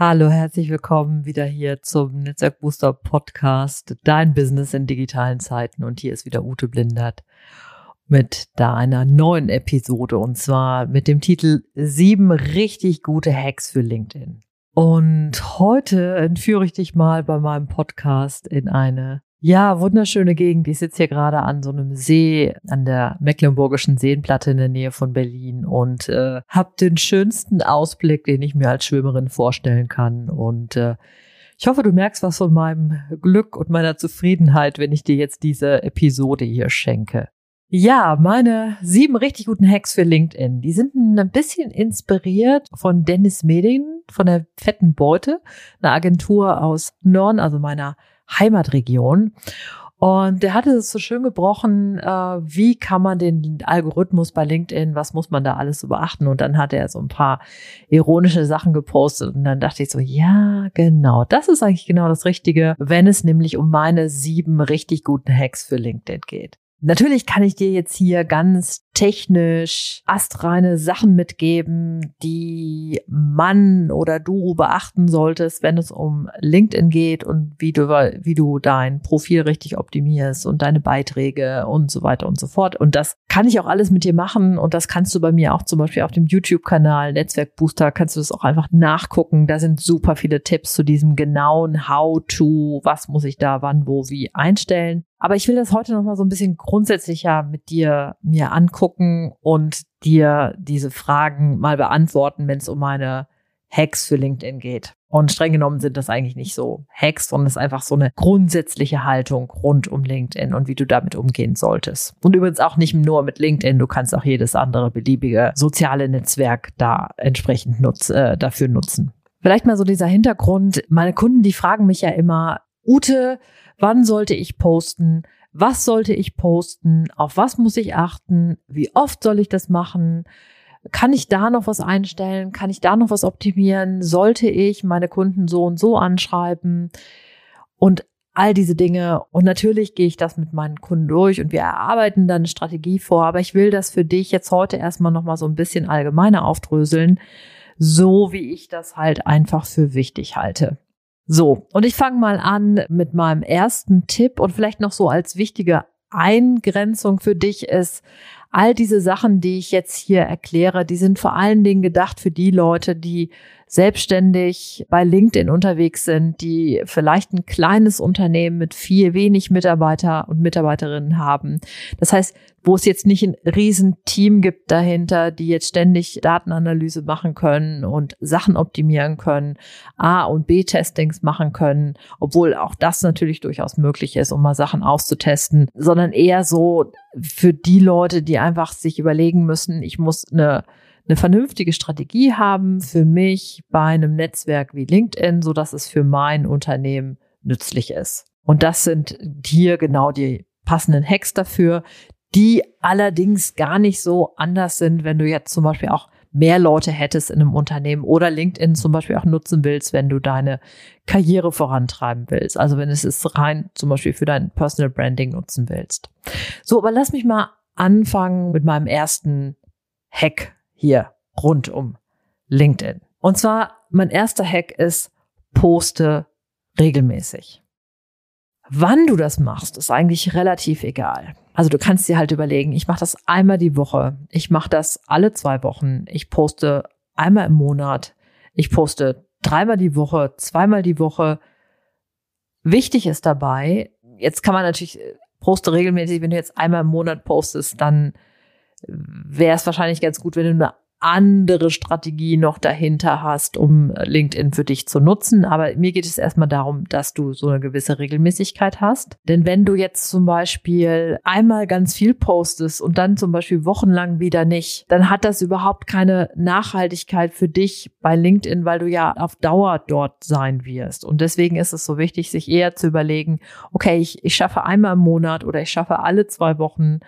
Hallo, herzlich willkommen wieder hier zum Netzwerk Booster Podcast, dein Business in digitalen Zeiten. Und hier ist wieder Ute Blindert mit da einer neuen Episode und zwar mit dem Titel sieben richtig gute Hacks für LinkedIn. Und heute entführe ich dich mal bei meinem Podcast in eine ja, wunderschöne Gegend. Ich sitze hier gerade an so einem See an der Mecklenburgischen Seenplatte in der Nähe von Berlin und äh, habe den schönsten Ausblick, den ich mir als Schwimmerin vorstellen kann. Und äh, ich hoffe, du merkst was von meinem Glück und meiner Zufriedenheit, wenn ich dir jetzt diese Episode hier schenke. Ja, meine sieben richtig guten Hacks für LinkedIn, die sind ein bisschen inspiriert von Dennis Meding von der Fetten Beute, einer Agentur aus Norden, also meiner Heimatregion. Und der hatte es so schön gebrochen, äh, wie kann man den Algorithmus bei LinkedIn, was muss man da alles so beachten? Und dann hat er so ein paar ironische Sachen gepostet und dann dachte ich so, ja, genau, das ist eigentlich genau das Richtige, wenn es nämlich um meine sieben richtig guten Hacks für LinkedIn geht. Natürlich kann ich dir jetzt hier ganz technisch astreine Sachen mitgeben, die man oder du beachten solltest, wenn es um LinkedIn geht und wie du, wie du dein Profil richtig optimierst und deine Beiträge und so weiter und so fort. Und das kann ich auch alles mit dir machen und das kannst du bei mir auch zum Beispiel auf dem YouTube-Kanal Netzwerk Booster kannst du das auch einfach nachgucken. Da sind super viele Tipps zu diesem genauen How-to, was muss ich da wann, wo, wie einstellen. Aber ich will das heute noch mal so ein bisschen grundsätzlicher mit dir mir angucken und dir diese Fragen mal beantworten, wenn es um meine Hacks für LinkedIn geht. Und streng genommen sind das eigentlich nicht so Hacks, sondern es ist einfach so eine grundsätzliche Haltung rund um LinkedIn und wie du damit umgehen solltest. Und übrigens auch nicht nur mit LinkedIn, du kannst auch jedes andere beliebige soziale Netzwerk da entsprechend nutz, äh, dafür nutzen. Vielleicht mal so dieser Hintergrund. Meine Kunden, die fragen mich ja immer, Ute, wann sollte ich posten? Was sollte ich posten? Auf was muss ich achten? Wie oft soll ich das machen? Kann ich da noch was einstellen? Kann ich da noch was optimieren? Sollte ich meine Kunden so und so anschreiben? Und all diese Dinge. Und natürlich gehe ich das mit meinen Kunden durch und wir erarbeiten dann eine Strategie vor. Aber ich will das für dich jetzt heute erstmal nochmal so ein bisschen allgemeiner aufdröseln, so wie ich das halt einfach für wichtig halte. So, und ich fange mal an mit meinem ersten Tipp und vielleicht noch so als wichtige Eingrenzung für dich ist, all diese Sachen, die ich jetzt hier erkläre, die sind vor allen Dingen gedacht für die Leute, die selbstständig bei LinkedIn unterwegs sind, die vielleicht ein kleines Unternehmen mit viel wenig Mitarbeiter und Mitarbeiterinnen haben. Das heißt, wo es jetzt nicht ein Riesenteam gibt dahinter, die jetzt ständig Datenanalyse machen können und Sachen optimieren können, A- und B-Testings machen können, obwohl auch das natürlich durchaus möglich ist, um mal Sachen auszutesten, sondern eher so für die Leute, die einfach sich überlegen müssen, ich muss eine eine vernünftige Strategie haben für mich bei einem Netzwerk wie LinkedIn, so dass es für mein Unternehmen nützlich ist. Und das sind hier genau die passenden Hacks dafür, die allerdings gar nicht so anders sind, wenn du jetzt zum Beispiel auch mehr Leute hättest in einem Unternehmen oder LinkedIn zum Beispiel auch nutzen willst, wenn du deine Karriere vorantreiben willst. Also wenn es es rein zum Beispiel für dein Personal Branding nutzen willst. So, aber lass mich mal anfangen mit meinem ersten Hack hier rund um LinkedIn. Und zwar, mein erster Hack ist, poste regelmäßig. Wann du das machst, ist eigentlich relativ egal. Also du kannst dir halt überlegen, ich mache das einmal die Woche, ich mache das alle zwei Wochen, ich poste einmal im Monat, ich poste dreimal die Woche, zweimal die Woche, wichtig ist dabei, jetzt kann man natürlich äh, poste regelmäßig, wenn du jetzt einmal im Monat postest, dann wäre es wahrscheinlich ganz gut, wenn du eine andere Strategie noch dahinter hast, um LinkedIn für dich zu nutzen. Aber mir geht es erstmal darum, dass du so eine gewisse Regelmäßigkeit hast. Denn wenn du jetzt zum Beispiel einmal ganz viel postest und dann zum Beispiel wochenlang wieder nicht, dann hat das überhaupt keine Nachhaltigkeit für dich bei LinkedIn, weil du ja auf Dauer dort sein wirst. Und deswegen ist es so wichtig, sich eher zu überlegen, okay, ich, ich schaffe einmal im Monat oder ich schaffe alle zwei Wochen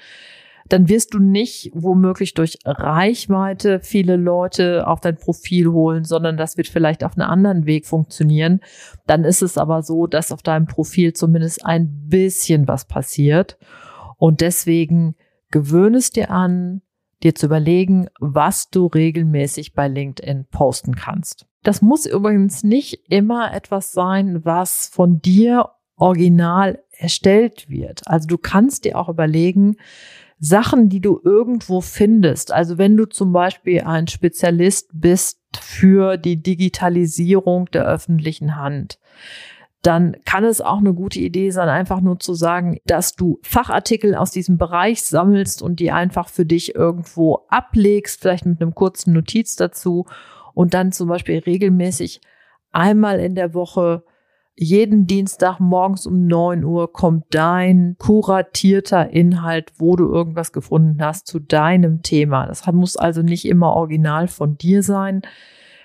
dann wirst du nicht womöglich durch Reichweite viele Leute auf dein Profil holen, sondern das wird vielleicht auf einem anderen Weg funktionieren. Dann ist es aber so, dass auf deinem Profil zumindest ein bisschen was passiert. Und deswegen gewöhne es dir an, dir zu überlegen, was du regelmäßig bei LinkedIn posten kannst. Das muss übrigens nicht immer etwas sein, was von dir original erstellt wird. Also du kannst dir auch überlegen, Sachen, die du irgendwo findest. Also wenn du zum Beispiel ein Spezialist bist für die Digitalisierung der öffentlichen Hand, dann kann es auch eine gute Idee sein, einfach nur zu sagen, dass du Fachartikel aus diesem Bereich sammelst und die einfach für dich irgendwo ablegst, vielleicht mit einem kurzen Notiz dazu und dann zum Beispiel regelmäßig einmal in der Woche jeden Dienstag morgens um neun Uhr kommt dein kuratierter Inhalt, wo du irgendwas gefunden hast zu deinem Thema. Das muss also nicht immer original von dir sein.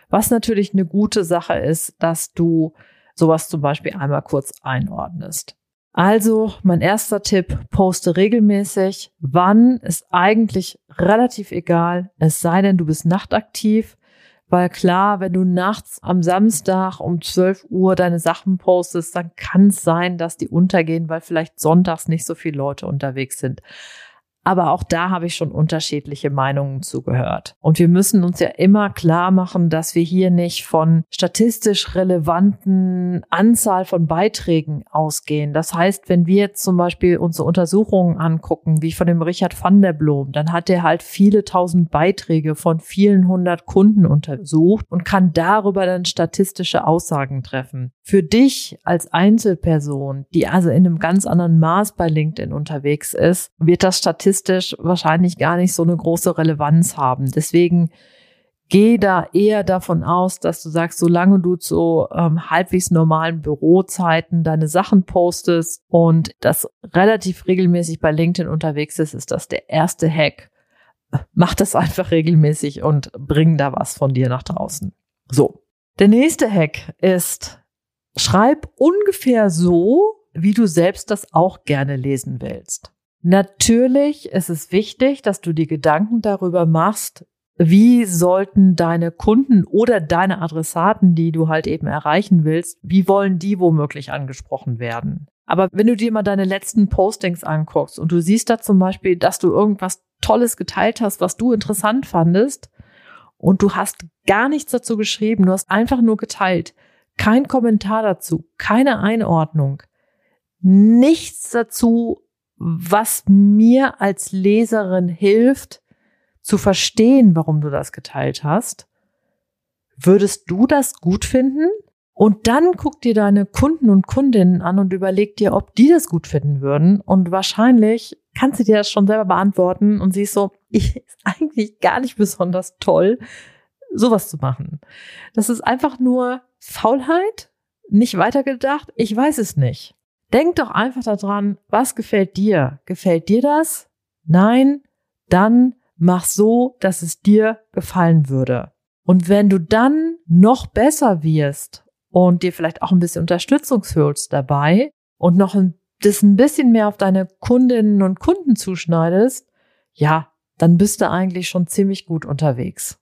Was natürlich eine gute Sache ist, dass du sowas zum Beispiel einmal kurz einordnest. Also mein erster Tipp, poste regelmäßig. Wann ist eigentlich relativ egal, es sei denn, du bist nachtaktiv. Weil klar, wenn du nachts am Samstag um 12 Uhr deine Sachen postest, dann kann es sein, dass die untergehen, weil vielleicht sonntags nicht so viele Leute unterwegs sind. Aber auch da habe ich schon unterschiedliche Meinungen zugehört. Und wir müssen uns ja immer klar machen, dass wir hier nicht von statistisch relevanten Anzahl von Beiträgen ausgehen. Das heißt, wenn wir jetzt zum Beispiel unsere Untersuchungen angucken, wie von dem Richard van der Blom, dann hat er halt viele tausend Beiträge von vielen hundert Kunden untersucht und kann darüber dann statistische Aussagen treffen. Für dich als Einzelperson, die also in einem ganz anderen Maß bei LinkedIn unterwegs ist, wird das statistisch statistisch wahrscheinlich gar nicht so eine große Relevanz haben. Deswegen geh da eher davon aus, dass du sagst, solange du zu ähm, halbwegs normalen Bürozeiten deine Sachen postest und das relativ regelmäßig bei LinkedIn unterwegs ist, ist das der erste Hack. Mach das einfach regelmäßig und bring da was von dir nach draußen. So. Der nächste Hack ist, schreib ungefähr so, wie du selbst das auch gerne lesen willst. Natürlich ist es wichtig, dass du dir Gedanken darüber machst, wie sollten deine Kunden oder deine Adressaten, die du halt eben erreichen willst, wie wollen die womöglich angesprochen werden? Aber wenn du dir mal deine letzten Postings anguckst und du siehst da zum Beispiel, dass du irgendwas Tolles geteilt hast, was du interessant fandest, und du hast gar nichts dazu geschrieben, du hast einfach nur geteilt, kein Kommentar dazu, keine Einordnung, nichts dazu, was mir als Leserin hilft, zu verstehen, warum du das geteilt hast. Würdest du das gut finden? Und dann guck dir deine Kunden und Kundinnen an und überleg dir, ob die das gut finden würden. Und wahrscheinlich kannst du dir das schon selber beantworten und siehst so, ich ist eigentlich gar nicht besonders toll, sowas zu machen. Das ist einfach nur Faulheit, nicht weitergedacht. Ich weiß es nicht. Denk doch einfach daran, was gefällt dir? Gefällt dir das? Nein? Dann mach so, dass es dir gefallen würde. Und wenn du dann noch besser wirst und dir vielleicht auch ein bisschen Unterstützung holst dabei und noch ein, das ein bisschen mehr auf deine Kundinnen und Kunden zuschneidest, ja, dann bist du eigentlich schon ziemlich gut unterwegs.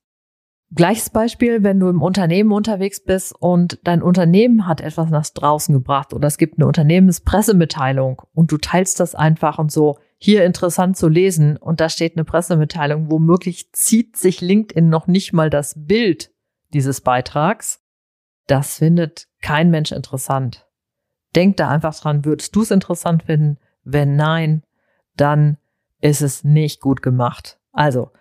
Gleiches Beispiel, wenn du im Unternehmen unterwegs bist und dein Unternehmen hat etwas nach draußen gebracht oder es gibt eine Unternehmenspressemitteilung und du teilst das einfach und so, hier interessant zu lesen und da steht eine Pressemitteilung, womöglich zieht sich LinkedIn noch nicht mal das Bild dieses Beitrags. Das findet kein Mensch interessant. Denk da einfach dran, würdest du es interessant finden? Wenn nein, dann ist es nicht gut gemacht. Also,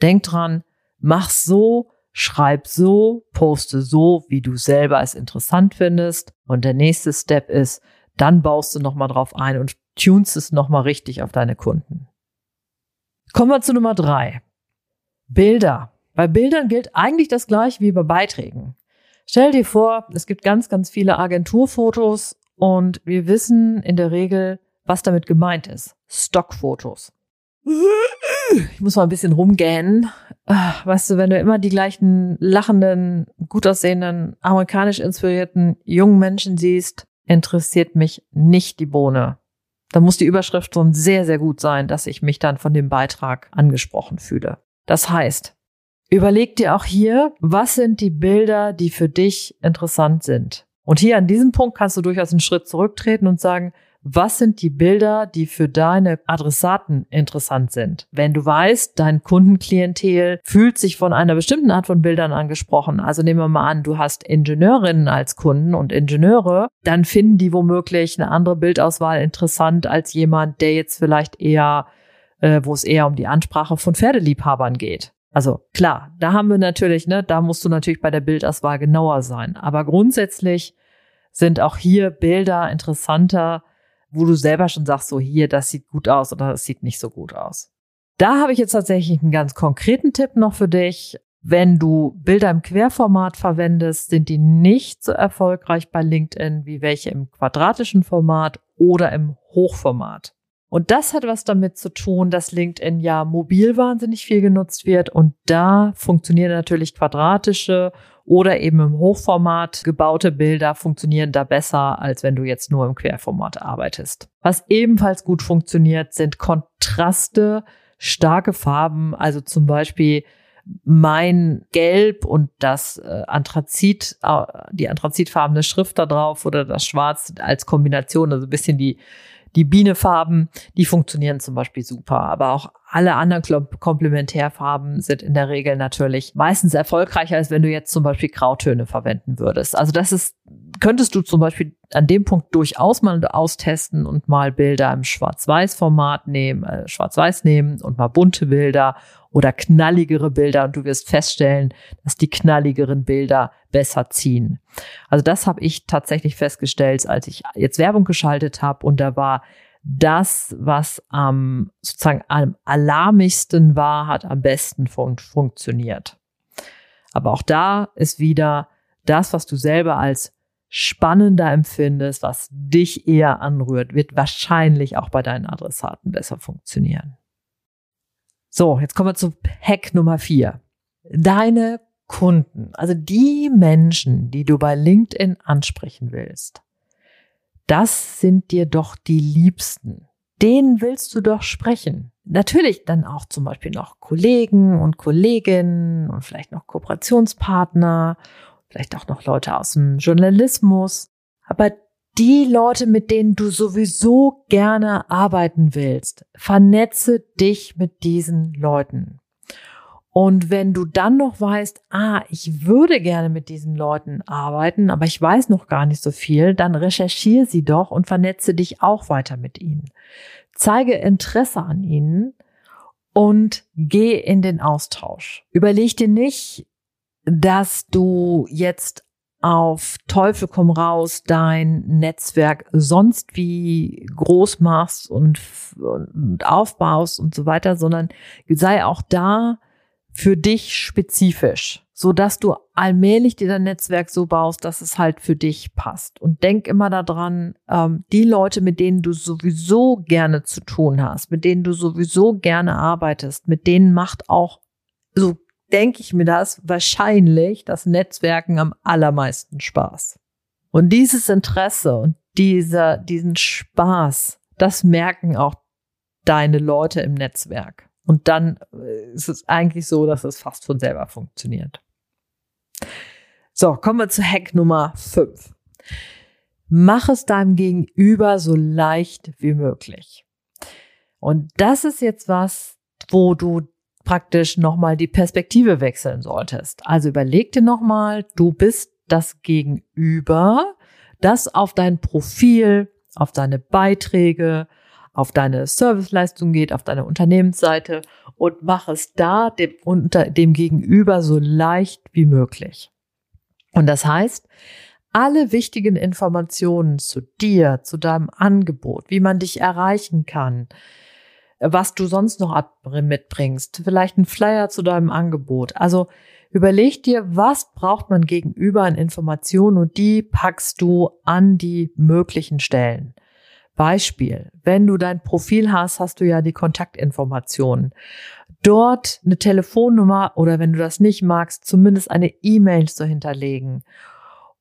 denk dran, mach so, schreib so, poste so, wie du selber es interessant findest. Und der nächste Step ist, dann baust du nochmal drauf ein und tunst es nochmal richtig auf deine Kunden. Kommen wir zu Nummer drei. Bilder. Bei Bildern gilt eigentlich das gleiche wie bei Beiträgen. Stell dir vor, es gibt ganz, ganz viele Agenturfotos und wir wissen in der Regel, was damit gemeint ist. Stockfotos. Ich muss mal ein bisschen rumgähnen. Ah, weißt du, wenn du immer die gleichen lachenden, gut aussehenden, amerikanisch inspirierten jungen Menschen siehst, interessiert mich nicht die Bohne. Da muss die Überschrift schon sehr, sehr gut sein, dass ich mich dann von dem Beitrag angesprochen fühle. Das heißt, überleg dir auch hier, was sind die Bilder, die für dich interessant sind. Und hier an diesem Punkt kannst du durchaus einen Schritt zurücktreten und sagen, was sind die Bilder, die für deine Adressaten interessant sind? Wenn du weißt, dein Kundenklientel fühlt sich von einer bestimmten Art von Bildern angesprochen, also nehmen wir mal an, du hast Ingenieurinnen als Kunden und Ingenieure, dann finden die womöglich eine andere Bildauswahl interessant als jemand, der jetzt vielleicht eher, äh, wo es eher um die Ansprache von Pferdeliebhabern geht. Also klar, da haben wir natürlich, ne, da musst du natürlich bei der Bildauswahl genauer sein. Aber grundsätzlich sind auch hier Bilder interessanter, wo du selber schon sagst, so hier, das sieht gut aus oder das sieht nicht so gut aus. Da habe ich jetzt tatsächlich einen ganz konkreten Tipp noch für dich. Wenn du Bilder im Querformat verwendest, sind die nicht so erfolgreich bei LinkedIn wie welche im quadratischen Format oder im Hochformat. Und das hat was damit zu tun, dass LinkedIn ja mobil wahnsinnig viel genutzt wird und da funktionieren natürlich quadratische oder eben im Hochformat gebaute Bilder funktionieren da besser, als wenn du jetzt nur im Querformat arbeitest. Was ebenfalls gut funktioniert, sind Kontraste, starke Farben, also zum Beispiel mein Gelb und das äh, Anthrazit, äh, die anthrazitfarbene Schrift da drauf oder das Schwarz als Kombination, also ein bisschen die die Bienefarben, die funktionieren zum Beispiel super, aber auch alle anderen Komplementärfarben sind in der Regel natürlich meistens erfolgreicher, als wenn du jetzt zum Beispiel Grautöne verwenden würdest. Also das ist, könntest du zum Beispiel an dem Punkt durchaus mal austesten und mal Bilder im Schwarz-Weiß-Format nehmen, äh, Schwarz-Weiß nehmen und mal bunte Bilder oder knalligere Bilder und du wirst feststellen, dass die knalligeren Bilder besser ziehen. Also das habe ich tatsächlich festgestellt, als ich jetzt Werbung geschaltet habe und da war das, was am sozusagen am alarmigsten war, hat am besten fun funktioniert. Aber auch da ist wieder das, was du selber als spannender empfindest, was dich eher anrührt, wird wahrscheinlich auch bei deinen Adressaten besser funktionieren. So, jetzt kommen wir zu Hack Nummer vier. Deine Kunden, also die Menschen, die du bei LinkedIn ansprechen willst, das sind dir doch die Liebsten. Denen willst du doch sprechen. Natürlich dann auch zum Beispiel noch Kollegen und Kolleginnen und vielleicht noch Kooperationspartner, vielleicht auch noch Leute aus dem Journalismus. Aber die Leute, mit denen du sowieso gerne arbeiten willst, vernetze dich mit diesen Leuten. Und wenn du dann noch weißt, ah, ich würde gerne mit diesen Leuten arbeiten, aber ich weiß noch gar nicht so viel, dann recherchiere sie doch und vernetze dich auch weiter mit ihnen. Zeige Interesse an ihnen und geh in den Austausch. Überleg dir nicht, dass du jetzt auf Teufel komm raus dein Netzwerk sonst wie groß machst und, und aufbaust und so weiter, sondern sei auch da, für dich spezifisch, so dass du allmählich dir dein Netzwerk so baust, dass es halt für dich passt. Und denk immer daran, ähm, die Leute, mit denen du sowieso gerne zu tun hast, mit denen du sowieso gerne arbeitest, mit denen macht auch, so denke ich mir das, wahrscheinlich das Netzwerken am allermeisten Spaß. Und dieses Interesse und dieser, diesen Spaß, das merken auch deine Leute im Netzwerk. Und dann äh, ist es eigentlich so, dass es fast von selber funktioniert. So, kommen wir zu Hack Nummer 5. Mach es deinem Gegenüber so leicht wie möglich. Und das ist jetzt was, wo du praktisch nochmal die Perspektive wechseln solltest. Also überleg dir nochmal, du bist das Gegenüber, das auf dein Profil, auf deine Beiträge, auf deine Serviceleistung geht, auf deine Unternehmensseite und mach es da dem, unter dem Gegenüber so leicht wie möglich. Und das heißt, alle wichtigen Informationen zu dir, zu deinem Angebot, wie man dich erreichen kann, was du sonst noch mitbringst, vielleicht ein Flyer zu deinem Angebot. Also überleg dir, was braucht man gegenüber an Informationen und die packst du an die möglichen Stellen. Beispiel, wenn du dein Profil hast, hast du ja die Kontaktinformationen. Dort eine Telefonnummer oder wenn du das nicht magst, zumindest eine E-Mail zu hinterlegen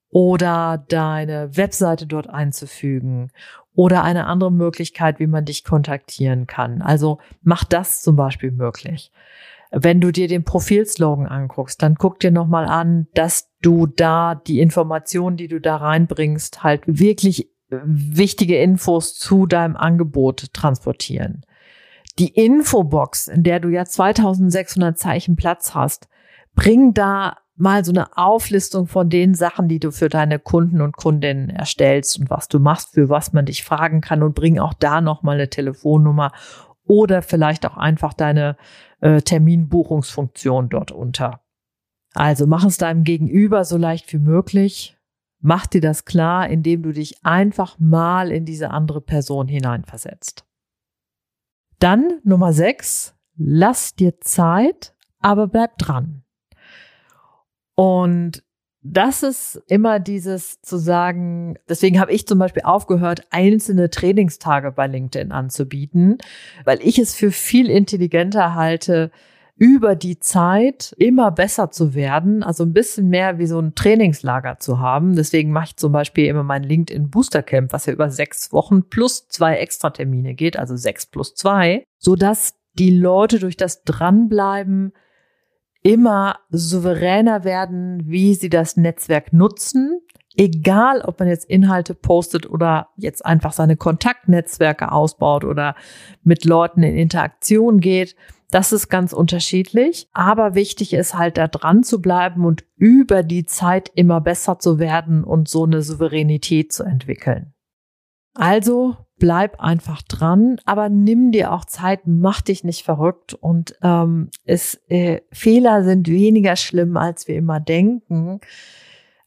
oder deine Webseite dort einzufügen oder eine andere Möglichkeit, wie man dich kontaktieren kann. Also mach das zum Beispiel möglich. Wenn du dir den Profilslogan anguckst, dann guck dir nochmal an, dass du da die Informationen, die du da reinbringst, halt wirklich wichtige Infos zu deinem Angebot transportieren. Die Infobox, in der du ja 2600 Zeichen Platz hast, bring da mal so eine Auflistung von den Sachen, die du für deine Kunden und Kundinnen erstellst und was du machst, für was man dich fragen kann und bring auch da noch mal eine Telefonnummer oder vielleicht auch einfach deine äh, Terminbuchungsfunktion dort unter. Also mach es deinem Gegenüber so leicht wie möglich. Mach dir das klar, indem du dich einfach mal in diese andere Person hineinversetzt. Dann Nummer sechs, lass dir Zeit, aber bleib dran. Und das ist immer dieses zu sagen, deswegen habe ich zum Beispiel aufgehört, einzelne Trainingstage bei LinkedIn anzubieten, weil ich es für viel intelligenter halte, über die Zeit immer besser zu werden, also ein bisschen mehr wie so ein Trainingslager zu haben. Deswegen mache ich zum Beispiel immer mein LinkedIn Booster Camp, was ja über sechs Wochen plus zwei Extratermine geht, also sechs plus zwei, so dass die Leute durch das Dranbleiben immer souveräner werden, wie sie das Netzwerk nutzen. Egal, ob man jetzt Inhalte postet oder jetzt einfach seine Kontaktnetzwerke ausbaut oder mit Leuten in Interaktion geht. Das ist ganz unterschiedlich. Aber wichtig ist halt da dran zu bleiben und über die Zeit immer besser zu werden und so eine Souveränität zu entwickeln. Also bleib einfach dran, aber nimm dir auch Zeit, mach dich nicht verrückt und ähm, es, äh, Fehler sind weniger schlimm, als wir immer denken.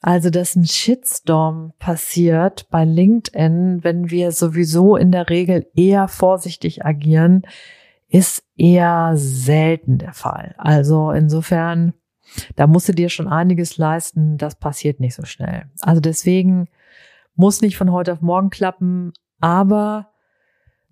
Also, dass ein Shitstorm passiert bei LinkedIn, wenn wir sowieso in der Regel eher vorsichtig agieren, ist eher selten der Fall. Also insofern, da musst du dir schon einiges leisten, das passiert nicht so schnell. Also deswegen muss nicht von heute auf morgen klappen, aber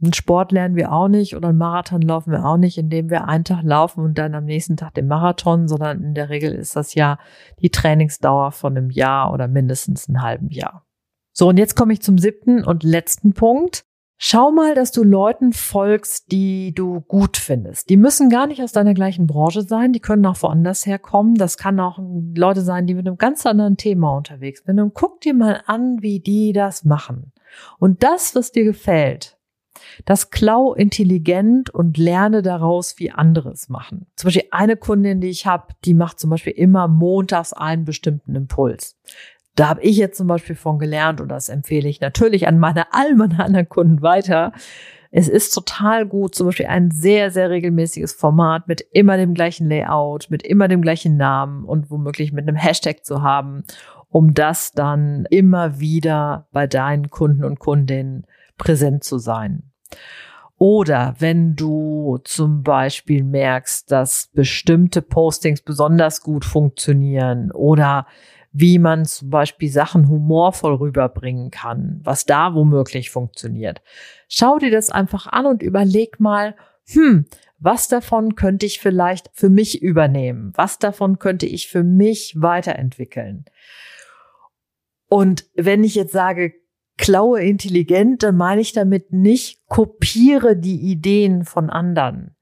einen Sport lernen wir auch nicht oder einen Marathon laufen wir auch nicht, indem wir einen Tag laufen und dann am nächsten Tag den Marathon, sondern in der Regel ist das ja die Trainingsdauer von einem Jahr oder mindestens einem halben Jahr. So, und jetzt komme ich zum siebten und letzten Punkt. Schau mal, dass du Leuten folgst, die du gut findest. Die müssen gar nicht aus deiner gleichen Branche sein, die können auch woanders herkommen. Das kann auch Leute sein, die mit einem ganz anderen Thema unterwegs sind. Und guck dir mal an, wie die das machen. Und das, was dir gefällt, das klau intelligent und lerne daraus, wie andere es machen. Zum Beispiel eine Kundin, die ich habe, die macht zum Beispiel immer montags einen bestimmten Impuls. Da habe ich jetzt zum Beispiel von gelernt und das empfehle ich natürlich an meine all anderen Kunden weiter. Es ist total gut, zum Beispiel ein sehr, sehr regelmäßiges Format mit immer dem gleichen Layout, mit immer dem gleichen Namen und womöglich mit einem Hashtag zu haben, um das dann immer wieder bei deinen Kunden und Kundinnen präsent zu sein. Oder wenn du zum Beispiel merkst, dass bestimmte Postings besonders gut funktionieren oder wie man zum Beispiel Sachen humorvoll rüberbringen kann, was da womöglich funktioniert. Schau dir das einfach an und überleg mal, hm, was davon könnte ich vielleicht für mich übernehmen? Was davon könnte ich für mich weiterentwickeln? Und wenn ich jetzt sage, klaue intelligent, dann meine ich damit nicht kopiere die Ideen von anderen,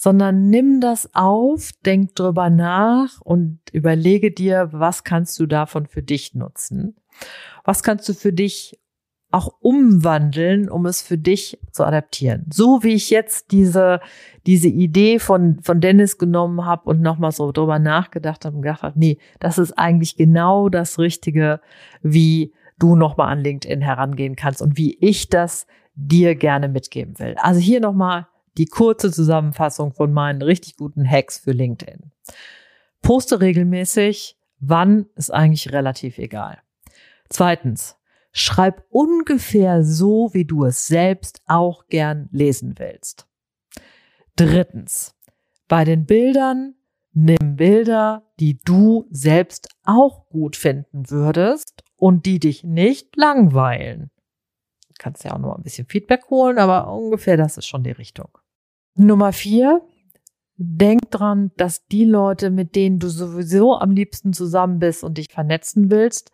sondern nimm das auf, denk drüber nach und überlege dir, was kannst du davon für dich nutzen? Was kannst du für dich auch umwandeln, um es für dich zu adaptieren. So wie ich jetzt diese, diese Idee von, von Dennis genommen habe und nochmal so drüber nachgedacht habe und gedacht habe, nee, das ist eigentlich genau das Richtige, wie du nochmal an LinkedIn herangehen kannst und wie ich das dir gerne mitgeben will. Also hier nochmal die kurze Zusammenfassung von meinen richtig guten Hacks für LinkedIn. Poste regelmäßig, wann ist eigentlich relativ egal. Zweitens, schreib ungefähr so, wie du es selbst auch gern lesen willst. Drittens, bei den Bildern nimm Bilder, die du selbst auch gut finden würdest und die dich nicht langweilen. Kannst ja auch noch ein bisschen Feedback holen, aber ungefähr das ist schon die Richtung. Nummer vier, denk dran, dass die Leute, mit denen du sowieso am liebsten zusammen bist und dich vernetzen willst,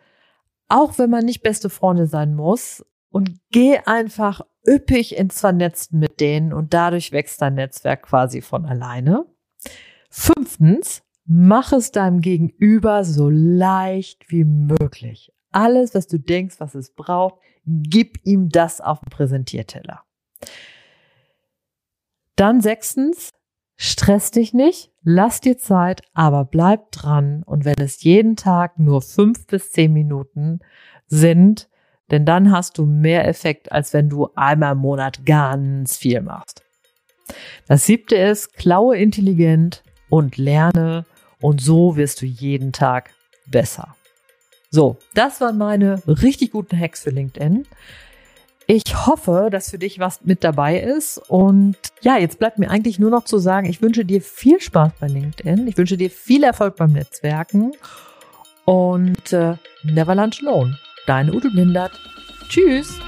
auch wenn man nicht beste Freunde sein muss, und geh einfach üppig ins Vernetzen mit denen und dadurch wächst dein Netzwerk quasi von alleine. Fünftens, mach es deinem Gegenüber so leicht wie möglich. Alles, was du denkst, was es braucht, gib ihm das auf den Präsentierteller. Dann sechstens, stress dich nicht, lass dir Zeit, aber bleib dran. Und wenn es jeden Tag nur fünf bis zehn Minuten sind, denn dann hast du mehr Effekt, als wenn du einmal im Monat ganz viel machst. Das siebte ist, klaue intelligent und lerne und so wirst du jeden Tag besser. So, das waren meine richtig guten Hacks für LinkedIn. Ich hoffe, dass für dich was mit dabei ist. Und ja, jetzt bleibt mir eigentlich nur noch zu sagen, ich wünsche dir viel Spaß bei LinkedIn. Ich wünsche dir viel Erfolg beim Netzwerken. Und äh, never lunch alone. Deine Ute Blindert. Tschüss.